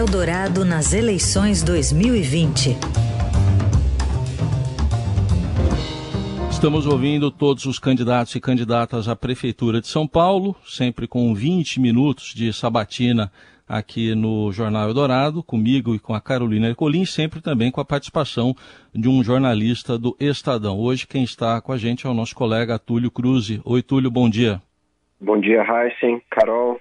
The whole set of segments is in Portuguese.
Eldorado nas eleições 2020. Estamos ouvindo todos os candidatos e candidatas à Prefeitura de São Paulo, sempre com 20 minutos de sabatina aqui no Jornal Eldorado, comigo e com a Carolina Ercolim, sempre também com a participação de um jornalista do Estadão. Hoje quem está com a gente é o nosso colega Túlio Cruz. Oi, Túlio, bom dia. Bom dia, Heisen, Carol.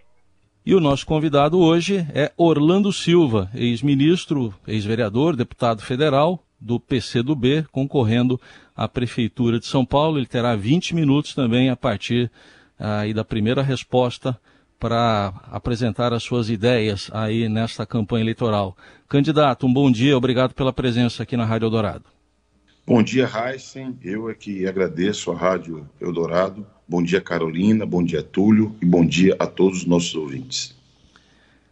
E o nosso convidado hoje é Orlando Silva, ex-ministro, ex-vereador, deputado federal do PCdoB, concorrendo à Prefeitura de São Paulo. Ele terá 20 minutos também a partir aí da primeira resposta para apresentar as suas ideias aí nesta campanha eleitoral. Candidato, um bom dia, obrigado pela presença aqui na Rádio Eldorado. Bom dia, Heisen. Eu é que agradeço a Rádio Eldorado. Bom dia, Carolina. Bom dia, Túlio. E bom dia a todos os nossos ouvintes.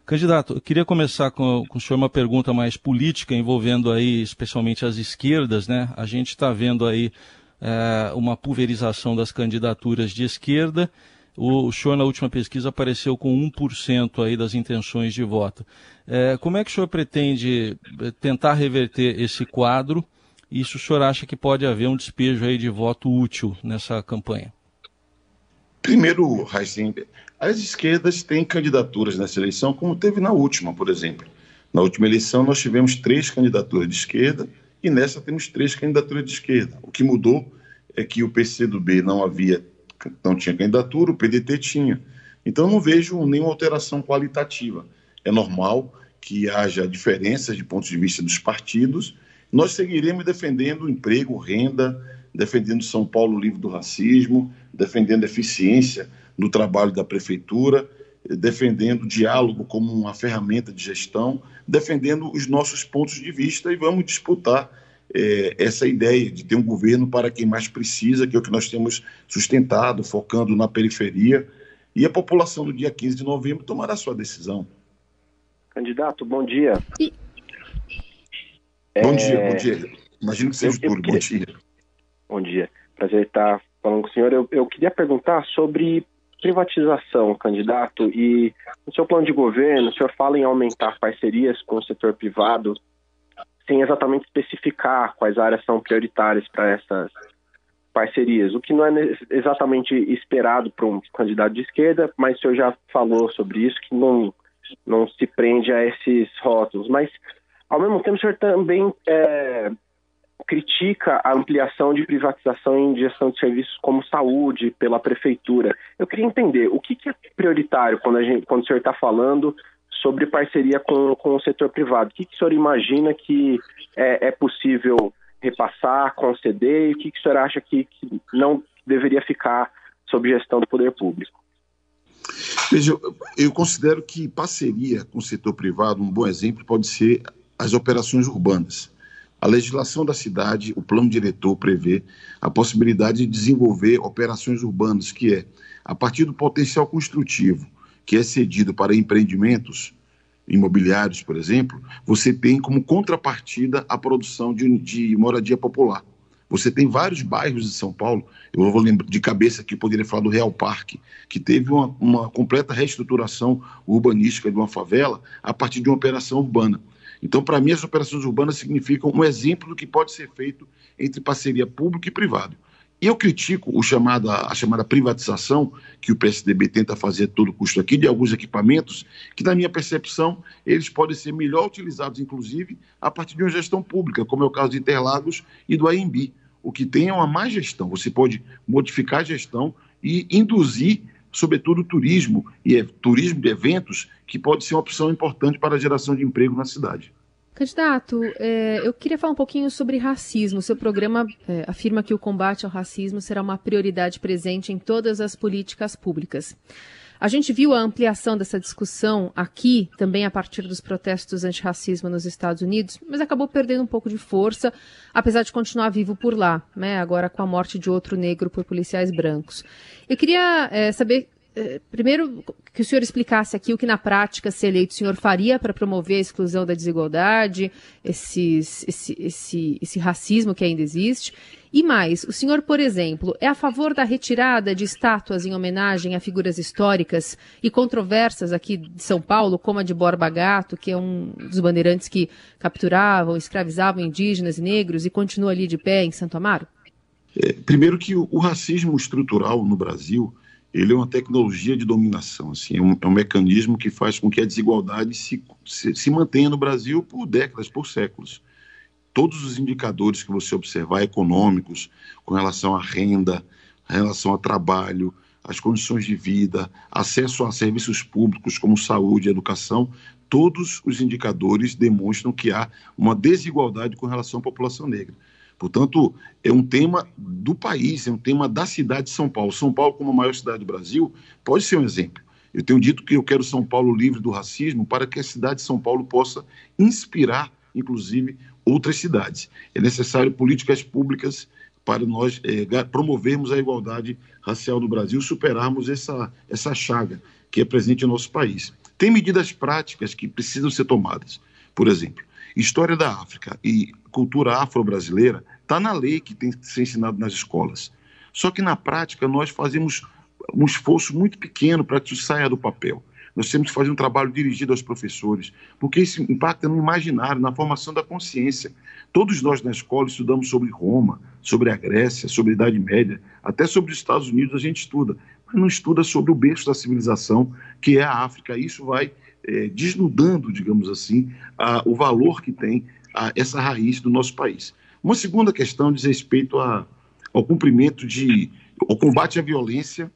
Candidato, eu queria começar com, com o senhor uma pergunta mais política, envolvendo aí especialmente as esquerdas, né? A gente está vendo aí é, uma pulverização das candidaturas de esquerda. O, o senhor, na última pesquisa, apareceu com 1% aí das intenções de voto. É, como é que o senhor pretende é, tentar reverter esse quadro? E se o senhor acha que pode haver um despejo aí de voto útil nessa campanha? Primeiro, Raicem, as esquerdas têm candidaturas nessa eleição, como teve na última, por exemplo. Na última eleição, nós tivemos três candidaturas de esquerda e nessa temos três candidaturas de esquerda. O que mudou é que o PCdoB não havia, não tinha candidatura, o PDT tinha. Então, não vejo nenhuma alteração qualitativa. É normal que haja diferenças de pontos de vista dos partidos. Nós seguiremos defendendo emprego, renda, defendendo São Paulo livre do racismo, defendendo eficiência no trabalho da prefeitura, defendendo o diálogo como uma ferramenta de gestão, defendendo os nossos pontos de vista e vamos disputar é, essa ideia de ter um governo para quem mais precisa, que é o que nós temos sustentado, focando na periferia. E a população no dia 15 de novembro tomará sua decisão. Candidato, bom dia. Bom é... dia, bom dia. Imagino que seja eu, tudo. Bom dia. Bom dia. Prazer estar falando com o senhor. Eu, eu queria perguntar sobre privatização, candidato, e no seu plano de governo, o senhor fala em aumentar parcerias com o setor privado, sem exatamente especificar quais áreas são prioritárias para essas parcerias, o que não é exatamente esperado para um candidato de esquerda, mas o senhor já falou sobre isso, que não, não se prende a esses rótulos. Mas, ao mesmo tempo, o senhor também é, critica a ampliação de privatização em gestão de serviços como saúde pela prefeitura. Eu queria entender o que, que é prioritário quando, a gente, quando o senhor está falando sobre parceria com, com o setor privado. O que, que o senhor imagina que é, é possível repassar, conceder e o que, que o senhor acha que, que não deveria ficar sob gestão do poder público? Veja, eu considero que parceria com o setor privado, um bom exemplo pode ser as operações urbanas. A legislação da cidade, o plano diretor prevê a possibilidade de desenvolver operações urbanas, que é, a partir do potencial construtivo que é cedido para empreendimentos imobiliários, por exemplo, você tem como contrapartida a produção de, de moradia popular. Você tem vários bairros de São Paulo, eu vou lembrar de cabeça aqui, poderia falar do Real Parque, que teve uma, uma completa reestruturação urbanística de uma favela a partir de uma operação urbana. Então, para mim, as operações urbanas significam um exemplo do que pode ser feito entre parceria pública e privado. E eu critico o chamado, a chamada privatização que o PSDB tenta fazer a todo custo aqui de alguns equipamentos, que, na minha percepção, eles podem ser melhor utilizados, inclusive, a partir de uma gestão pública, como é o caso de Interlagos e do AMB. O que tem é uma má gestão. Você pode modificar a gestão e induzir sobretudo turismo e é, turismo de eventos, que pode ser uma opção importante para a geração de emprego na cidade. Candidato, é, eu queria falar um pouquinho sobre racismo. Seu programa é, afirma que o combate ao racismo será uma prioridade presente em todas as políticas públicas. A gente viu a ampliação dessa discussão aqui, também a partir dos protestos antirracismo nos Estados Unidos, mas acabou perdendo um pouco de força, apesar de continuar vivo por lá, né, agora com a morte de outro negro por policiais brancos. Eu queria é, saber primeiro, que o senhor explicasse aqui o que na prática, se eleito, o senhor faria para promover a exclusão da desigualdade, esse, esse, esse racismo que ainda existe. E mais, o senhor, por exemplo, é a favor da retirada de estátuas em homenagem a figuras históricas e controversas aqui de São Paulo, como a de Borba Gato, que é um dos bandeirantes que capturavam, escravizavam indígenas e negros e continua ali de pé em Santo Amaro? É, primeiro que o, o, racismo estrutural no Brasil ele é uma tecnologia de dominação, assim, é um, é um mecanismo que faz com que a desigualdade se, se, se mantenha no Brasil por décadas, por séculos todos os indicadores que você observar econômicos, com relação à renda, relação ao trabalho, as condições de vida, acesso a serviços públicos como saúde e educação, todos os indicadores demonstram que há uma desigualdade com relação à população negra. Portanto, é um tema do país, é um tema da cidade de São Paulo. São Paulo, como a maior cidade do Brasil, pode ser um exemplo. Eu tenho dito que eu quero São Paulo livre do racismo para que a cidade de São Paulo possa inspirar, inclusive, outras cidades. É necessário políticas públicas para nós é, promovermos a igualdade racial no Brasil, superarmos essa, essa chaga que é presente no nosso país. Tem medidas práticas que precisam ser tomadas. Por exemplo, história da África e cultura afro-brasileira está na lei que tem que ser ensinado nas escolas. Só que na prática nós fazemos um esforço muito pequeno para que isso saia do papel. Nós temos que fazer um trabalho dirigido aos professores, porque isso impacta no imaginário, na formação da consciência. Todos nós na escola estudamos sobre Roma, sobre a Grécia, sobre a Idade Média, até sobre os Estados Unidos a gente estuda, mas não estuda sobre o berço da civilização, que é a África. Isso vai é, desnudando, digamos assim, a, o valor que tem a, essa raiz do nosso país. Uma segunda questão diz respeito a, ao cumprimento de, ao combate à violência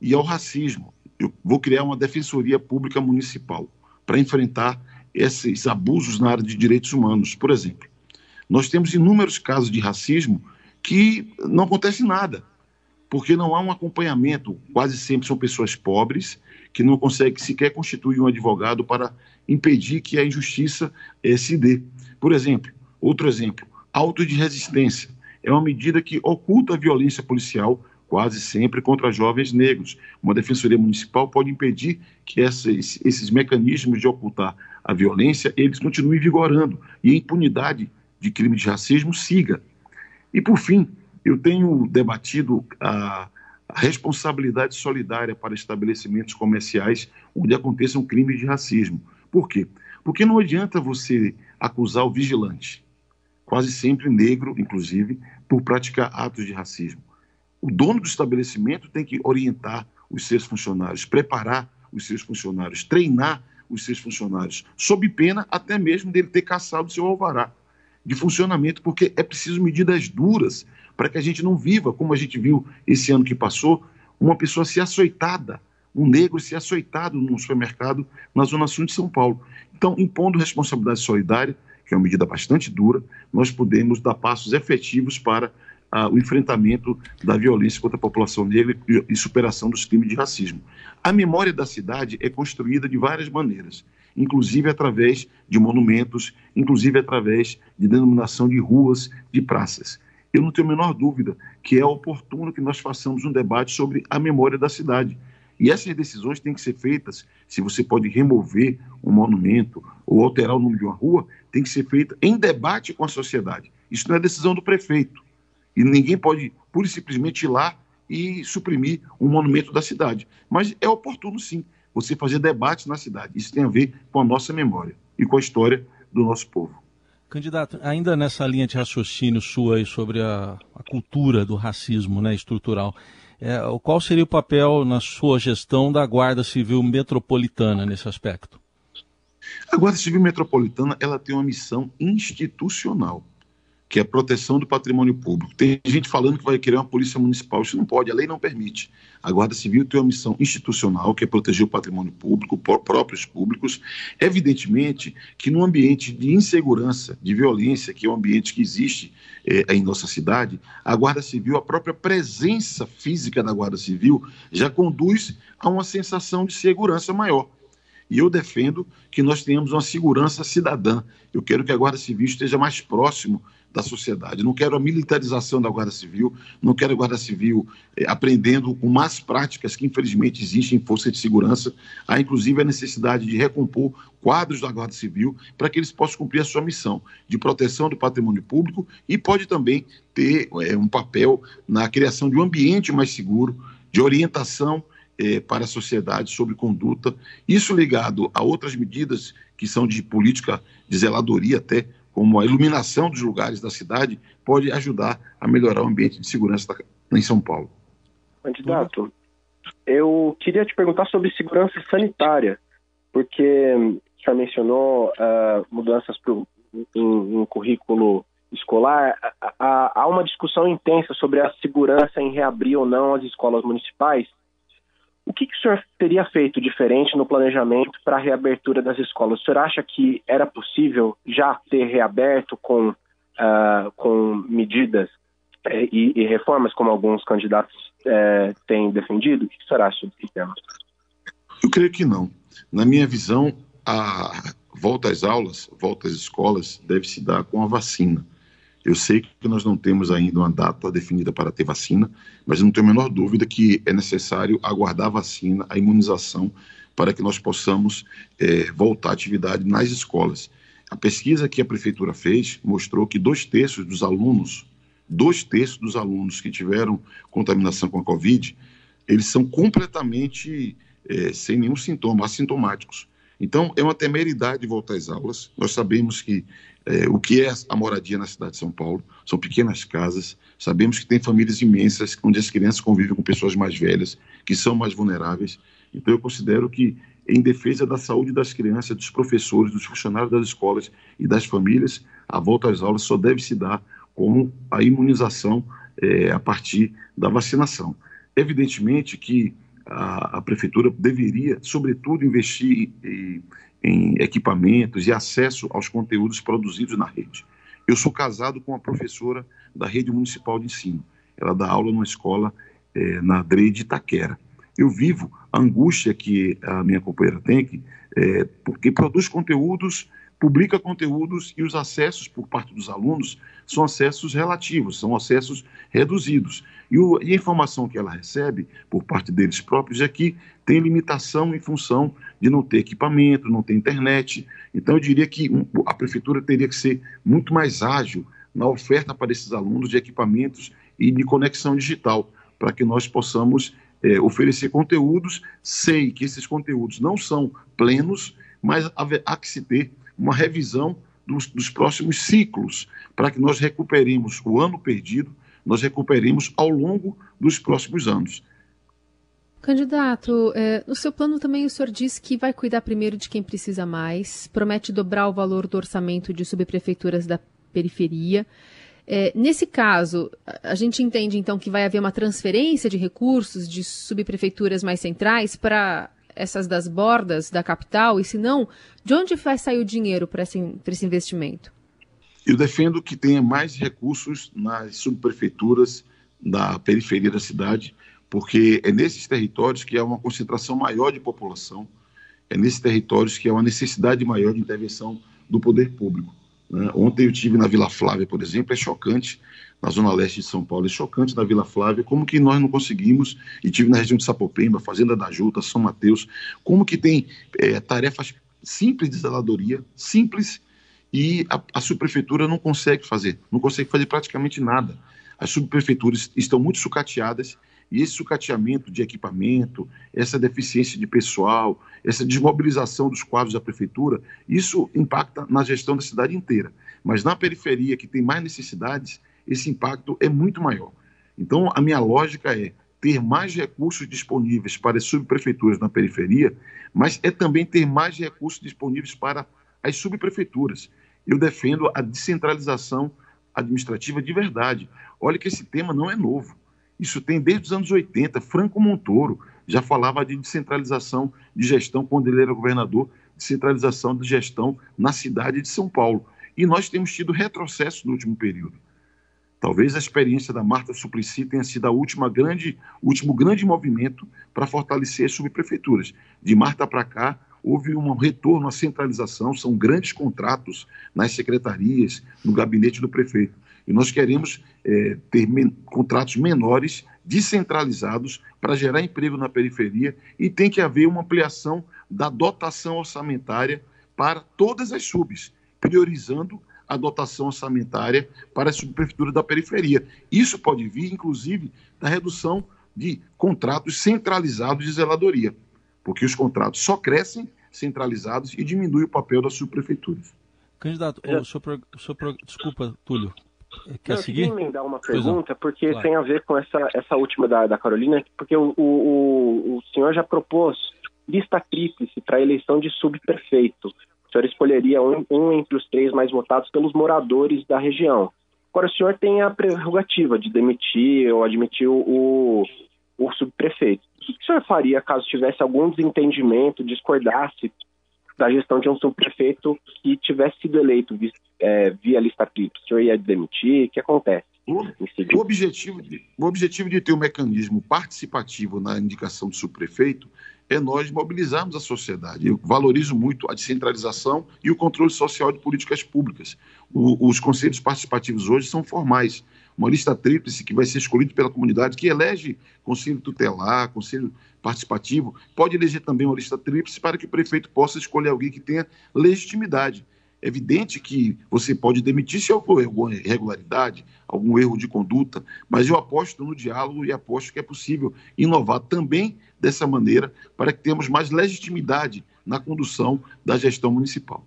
e ao racismo eu vou criar uma defensoria pública municipal para enfrentar esses abusos na área de direitos humanos. Por exemplo, nós temos inúmeros casos de racismo que não acontece nada, porque não há um acompanhamento. Quase sempre são pessoas pobres que não conseguem sequer constituir um advogado para impedir que a injustiça eh, se dê. Por exemplo, outro exemplo, auto de resistência. É uma medida que oculta a violência policial quase sempre contra jovens negros. Uma defensoria municipal pode impedir que esses, esses mecanismos de ocultar a violência eles continuem vigorando e a impunidade de crime de racismo siga. E por fim, eu tenho debatido a, responsabilidade solidária para estabelecimentos comerciais onde aconteça um crime de racismo. Por quê? Porque não adianta você acusar o vigilante, quase sempre negro, inclusive, por praticar atos de racismo o dono do estabelecimento tem que orientar os seus funcionários, preparar os seus funcionários, treinar os seus funcionários, sob pena até mesmo dele ter caçado seu alvará de funcionamento, porque é preciso medidas duras para que a gente não viva, como a gente viu esse ano que passou, uma pessoa se açoitada, um negro se açoitado num supermercado na Zona Sul de São Paulo. Então, impondo responsabilidade solidária, que é uma medida bastante dura, nós podemos dar passos efetivos para o enfrentamento da violência contra a população negra e superação dos crimes de racismo. A memória da cidade é construída de várias maneiras, inclusive através de monumentos, inclusive através de denominação de ruas, de praças. Eu não tenho a menor dúvida que é oportuno que nós façamos um debate sobre a memória da cidade. E essas decisões têm que ser feitas, se você pode remover um monumento ou alterar o número de uma rua, tem que ser feita em debate com a sociedade. Isso não é decisão do prefeito e ninguém pode, pura e simplesmente, ir lá e suprimir um monumento da cidade. Mas é oportuno, sim, você fazer debates na cidade. Isso tem a ver com a nossa memória e com a história do nosso povo. Candidato, ainda nessa linha de raciocínio sua aí sobre a, a cultura do racismo né, estrutural, é, qual seria o papel na sua gestão da Guarda Civil Metropolitana nesse aspecto? A Guarda Civil Metropolitana ela tem uma missão institucional que é a proteção do patrimônio público. Tem gente falando que vai querer uma polícia municipal. Isso não pode, a lei não permite. A Guarda Civil tem uma missão institucional, que é proteger o patrimônio público, próprios públicos. Evidentemente que no ambiente de insegurança, de violência, que é um ambiente que existe é, em nossa cidade, a Guarda Civil, a própria presença física da Guarda Civil, já conduz a uma sensação de segurança maior. E eu defendo que nós tenhamos uma segurança cidadã. Eu quero que a Guarda Civil esteja mais próximo da sociedade. Não quero a militarização da Guarda Civil, não quero a Guarda Civil eh, aprendendo com más práticas que, infelizmente, existem em força de segurança. Há, inclusive, a necessidade de recompor quadros da Guarda Civil para que eles possam cumprir a sua missão de proteção do patrimônio público e pode também ter eh, um papel na criação de um ambiente mais seguro, de orientação eh, para a sociedade sobre conduta. Isso ligado a outras medidas que são de política de zeladoria até, como a iluminação dos lugares da cidade, pode ajudar a melhorar o ambiente de segurança em São Paulo. Candidato, eu queria te perguntar sobre segurança sanitária, porque senhor mencionou uh, mudanças em, currículo escolar. Há uma discussão intensa sobre a segurança em reabrir ou não as escolas municipais. O que, que o senhor teria feito diferente no planejamento para a reabertura das escolas? O senhor acha que era possível já ter reaberto com, uh, com medidas uh, e, e, reformas, como alguns candidatos uh, têm defendido? O que o senhor acha tema? Eu creio que não. Na minha visão, a volta às aulas, volta às escolas, deve se dar com a vacina. Eu sei que nós não temos ainda uma data definida para ter vacina, mas não tenho a menor dúvida que é necessário aguardar a vacina, a imunização, para que nós possamos é, voltar à atividade nas escolas. A pesquisa que a prefeitura fez mostrou que dois terços dos alunos, dois terços dos alunos que tiveram contaminação com a Covid, eles são completamente é, sem nenhum sintoma, assintomáticos. Então, é uma temeridade voltar às aulas. Nós sabemos que é, o que é a moradia na cidade de São Paulo. São pequenas casas. Sabemos que tem famílias imensas onde as crianças convivem com pessoas mais velhas, que são mais vulneráveis. Então, eu considero que, em defesa da saúde das crianças, dos professores, dos funcionários das escolas e das famílias, a volta às aulas só deve se dar com a imunização é, a partir da vacinação. Evidentemente que a, prefeitura deveria, sobretudo, investir em em equipamentos e acesso aos conteúdos produzidos na rede. Eu sou casado com uma professora da rede municipal de ensino. Ela dá aula numa escola é, na DRE de Itaquera. Eu vivo a angústia que a minha companheira tem, que, é, porque produz conteúdos publica conteúdos e os acessos por parte dos alunos são acessos relativos, são acessos reduzidos. E, o, e, a informação que ela recebe por parte deles próprios é que tem limitação em função de não ter equipamento, não ter internet. Então, eu diria que a prefeitura teria que ser muito mais ágil na oferta para esses alunos de equipamentos e de conexão digital, para que nós possamos é, oferecer conteúdos. Sei que esses conteúdos não são plenos, mas há que se ter uma revisão dos, dos próximos ciclos, para que nós recuperemos o ano perdido, nós recuperemos ao longo dos próximos anos. Candidato, é, no seu plano também o senhor diz que vai cuidar primeiro de quem precisa mais, promete dobrar o valor do orçamento de subprefeituras da periferia. É, nesse caso, a gente entende então que vai haver uma transferência de recursos de subprefeituras mais centrais para essas das bordas da capital? E se não, de onde vai sair o dinheiro para esse, esse investimento? Eu defendo que tenha mais recursos nas subprefeituras da periferia da cidade, porque é nesses territórios que há uma concentração maior de população, é nesses territórios que há uma necessidade maior de intervenção do poder público. Né? Ontem eu tive na Vila Flávia, por exemplo, é chocante na zona leste de São Paulo, é chocante na Vila Flávia, como que nós não conseguimos, e tive na região de Sapopemba, Fazenda da Juta, São Mateus, como que tem é, tarefas simples de zeladoria, simples, e a, a subprefeitura não consegue fazer, não consegue fazer praticamente nada. As subprefeituras estão muito sucateadas e esse sucateamento de equipamento, essa deficiência de pessoal, essa desmobilização dos quadros da prefeitura, isso impacta na gestão da cidade inteira. Mas na periferia, que tem mais necessidades, esse impacto é muito maior. Então, a minha lógica é ter mais recursos disponíveis para as subprefeituras na periferia, mas é também ter mais recursos disponíveis para as subprefeituras. Eu defendo a descentralização administrativa de verdade. Olha que esse tema não é novo. Isso tem desde os anos 80. Franco Montoro já falava de descentralização de gestão quando ele era governador, descentralização de gestão na cidade de São Paulo. E nós temos tido retrocesso no último período. Talvez a experiência da Marta Suplicy tenha sido a última grande, último grande movimento para fortalecer as subprefeituras. De Marta para cá, houve um retorno à centralização, são grandes contratos nas secretarias, no gabinete do prefeito. E nós queremos é, ter men contratos menores, descentralizados, para gerar emprego na periferia e tem que haver uma ampliação da dotação orçamentária para todas as subs, priorizando a dotação orçamentária para a subprefeitura da periferia. Isso pode vir, inclusive, da redução de contratos centralizados de zeladoria, porque os contratos só crescem centralizados e diminui o papel das subprefeituras. Candidato, o senhor, o senhor, desculpa, Túlio, quer eu seguir? Eu emendar uma pergunta, porque claro. tem a ver com essa, essa última da, da Carolina, porque o, o, o senhor já propôs lista tríplice para a eleição de subprefeito. O senhor escolheria um, um, entre os três mais votados pelos moradores da região. Agora, o senhor tem a prerrogativa de demitir ou admitir o, o subprefeito. O que o senhor faria caso tivesse algum desentendimento, discordasse da gestão de um subprefeito que tivesse sido eleito é, via lista tríplice? O senhor ia demitir? O que acontece? O, o, objetivo de, o objetivo de ter um mecanismo participativo na indicação do subprefeito é nós mobilizarmos a sociedade. Eu valorizo muito a descentralização e o controle social de políticas públicas. O, os conselhos participativos hoje são formais. Uma lista tríplice que vai ser escolhida pela comunidade, que elege conselho tutelar, conselho participativo, pode eleger também uma lista tríplice para que o prefeito possa escolher alguém que tenha legitimidade. É evidente que você pode demitir se houver alguma irregularidade, algum erro de conduta, mas eu aposto no diálogo e aposto que é possível inovar também dessa maneira para que tenhamos mais legitimidade na condução da gestão municipal.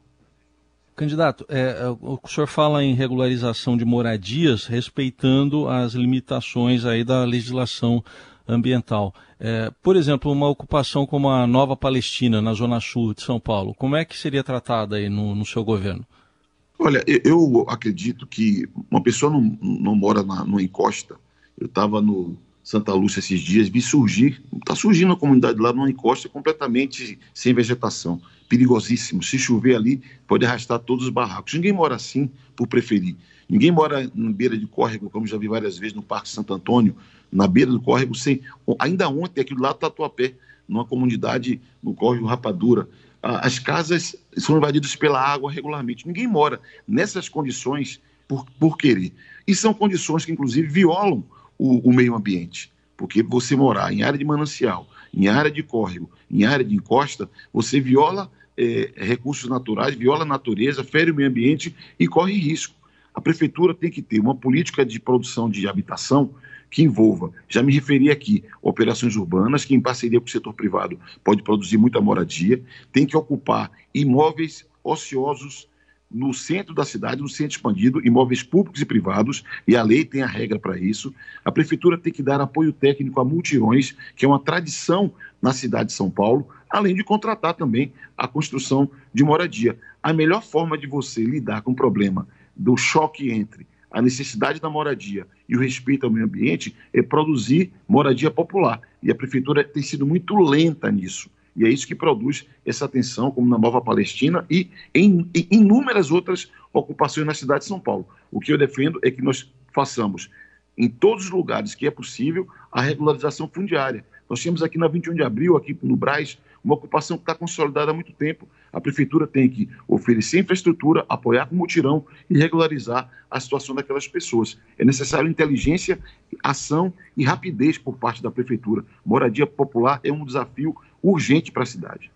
Candidato, é, é o senhor fala em regularização de moradias, respeitando as limitações aí da legislação ambiental. É, por exemplo, uma ocupação como a Nova Palestina, na Zona Sul de São Paulo, como é que seria tratada aí no, no seu governo? Olha, eu acredito que uma pessoa não, não mora na, numa encosta. Eu estava no Santa Lúcia esses dias, vi surgir, está surgindo a comunidade lá numa encosta completamente sem vegetação, perigosíssimo. Se chover ali, pode arrastar todos os barracos. Ninguém mora assim por preferir. Ninguém mora na beira de córrego, como já vi várias vezes no Parque Santo Antônio, na beira do córrego, sem. Ainda ontem, aquilo lá, Tatuapé, numa comunidade no córrego Rapadura. As casas são invadidas pela água regularmente. Ninguém mora nessas condições por, por querer. E são condições que, inclusive, violam o, o meio ambiente. Porque você morar em área de manancial, em área de córrego, em área de encosta, você viola é, recursos naturais, viola a natureza, fere o meio ambiente e corre risco. A prefeitura tem que ter uma política de produção de habitação que envolva, já me referi aqui, operações urbanas, que em parceria com o setor privado pode produzir muita moradia, tem que ocupar imóveis ociosos no centro da cidade, no centro expandido, imóveis públicos e privados, e a lei tem a regra para isso. A prefeitura tem que dar apoio técnico a multirões, que é uma tradição na cidade de São Paulo, além de contratar também a construção de moradia. A melhor forma de você lidar com o problema do choque entre a necessidade da moradia e o respeito ao meio ambiente é produzir moradia popular. E a prefeitura tem sido muito lenta nisso. E é isso que produz essa tensão, como na Nova Palestina e em, em inúmeras outras ocupações na cidade de São Paulo. O que eu defendo é que nós façamos, em todos os lugares que é possível, a regularização fundiária. Nós temos aqui na 21 de abril, aqui no Braz, uma ocupação que está consolidada há muito tempo. A prefeitura tem que oferecer infraestrutura, apoiar com mutirão e regularizar a situação daquelas pessoas. É necessário inteligência, ação e rapidez por parte da prefeitura. Moradia popular é um desafio urgente para a cidade.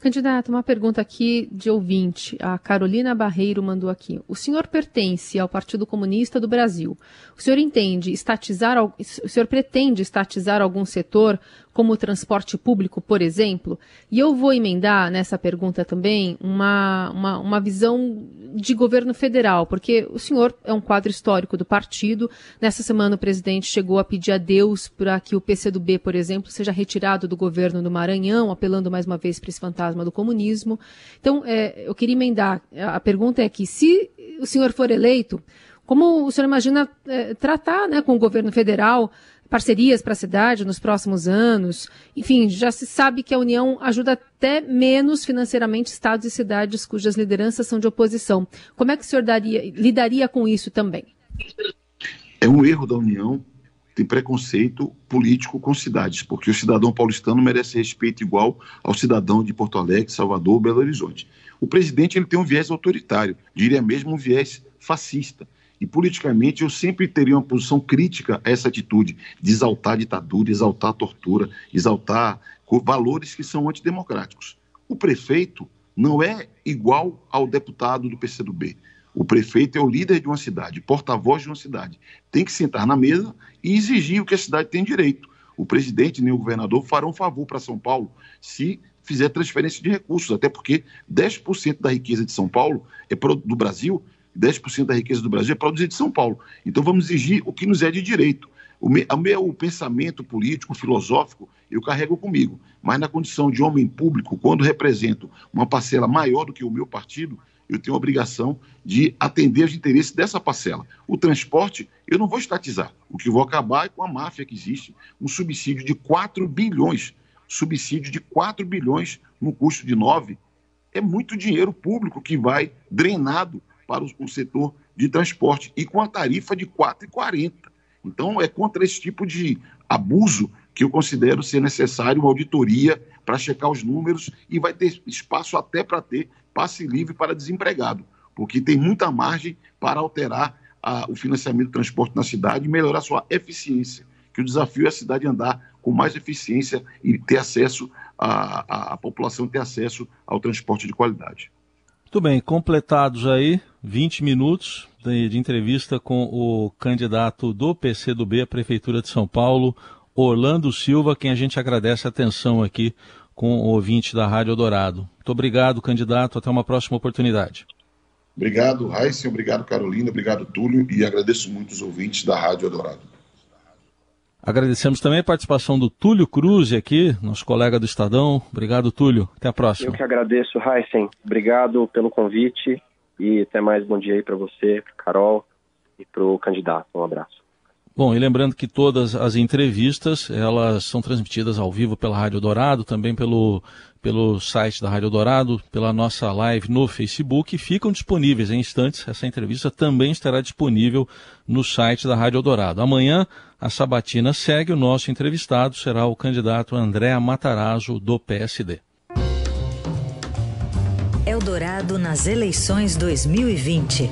Candidato, uma pergunta aqui de ouvinte. A Carolina Barreiro mandou aqui. O senhor pertence ao Partido Comunista do Brasil. O senhor entende estatizar, o senhor pretende estatizar algum setor como o transporte público, por exemplo? E eu vou emendar nessa pergunta também uma, uma, uma visão de governo federal, porque o senhor é um quadro histórico do partido. Nessa semana o presidente chegou a pedir a Deus para que o PCdoB, por exemplo, seja retirado do governo do Maranhão, apelando mais uma vez para esse fantasma do comunismo. Então, é, eu queria emendar. A pergunta é que se o senhor for eleito, como o senhor imagina é, tratar né, com o governo federal parcerias para a cidade nos próximos anos. Enfim, já se sabe que a União ajuda até menos financeiramente estados e cidades cujas lideranças são de oposição. Como é que o senhor daria, lidaria com isso também? É um erro da União tem preconceito político com cidades, porque o cidadão paulistano merece respeito igual ao cidadão de Porto Alegre, Salvador, Belo Horizonte. O presidente ele tem um viés autoritário, diria mesmo um viés fascista. E politicamente eu sempre teria uma posição crítica a essa atitude de exaltar a ditadura, exaltar a tortura, exaltar valores que são antidemocráticos. O prefeito não é igual ao deputado do PCdoB. O prefeito é o líder de uma cidade, porta-voz de uma cidade. Tem que sentar na mesa e exigir o que a cidade tem direito. O presidente nem o governador farão favor para São Paulo se fizer transferência de recursos, até porque 10% da riqueza de São Paulo é do Brasil, 10% da riqueza do Brasil é produzida em São Paulo. Então vamos exigir o que nos é de direito. O meu, pensamento político, filosófico, eu carrego comigo, mas na condição de homem público, quando represento uma parcela maior do que o meu partido, eu tenho a obrigação de atender os interesses dessa parcela. O transporte, eu não vou estatizar. O que vou acabar é com a máfia que existe, um subsídio de 4 bilhões, subsídio de 4 bilhões no custo de 9, é muito dinheiro público que vai drenado para o, setor de transporte e com a tarifa de 4,40. Então, é contra esse tipo de abuso que eu considero ser necessário uma auditoria para checar os números e vai ter espaço até para ter passe livre para desempregado, porque tem muita margem para alterar a, o financiamento do transporte na cidade e melhorar sua eficiência. Que o desafio é a cidade andar com mais eficiência e ter acesso, a, a, a população ter acesso ao transporte de qualidade. Muito bem, completados aí 20 minutos de, de, entrevista com o candidato do PCdoB à Prefeitura de São Paulo, Orlando Silva, quem a gente agradece a atenção aqui com o ouvinte da Rádio Dourado. Muito obrigado, candidato. Até uma próxima oportunidade. Obrigado, Raíssa. Obrigado, Carolina. Obrigado, Túlio. E agradeço muito os ouvintes da Rádio Dourado. Agradecemos também a participação do Túlio Cruz aqui, nosso colega do Estadão. Obrigado, Túlio. Até a próxima. Eu que agradeço, Heisen. Obrigado pelo convite e até mais bom dia aí para você, Carol e para o candidato. Um abraço. Bom, e lembrando que todas as entrevistas, elas são transmitidas ao vivo pela Rádio Dourado, também pelo, pelo site da Rádio Dourado, pela nossa live no Facebook, ficam disponíveis em instantes. Essa entrevista também estará disponível no site da Rádio Dourado. Amanhã, a sabatina segue, o nosso entrevistado será o candidato André Matarazzo, do PSD. Eldorado nas eleições 2020.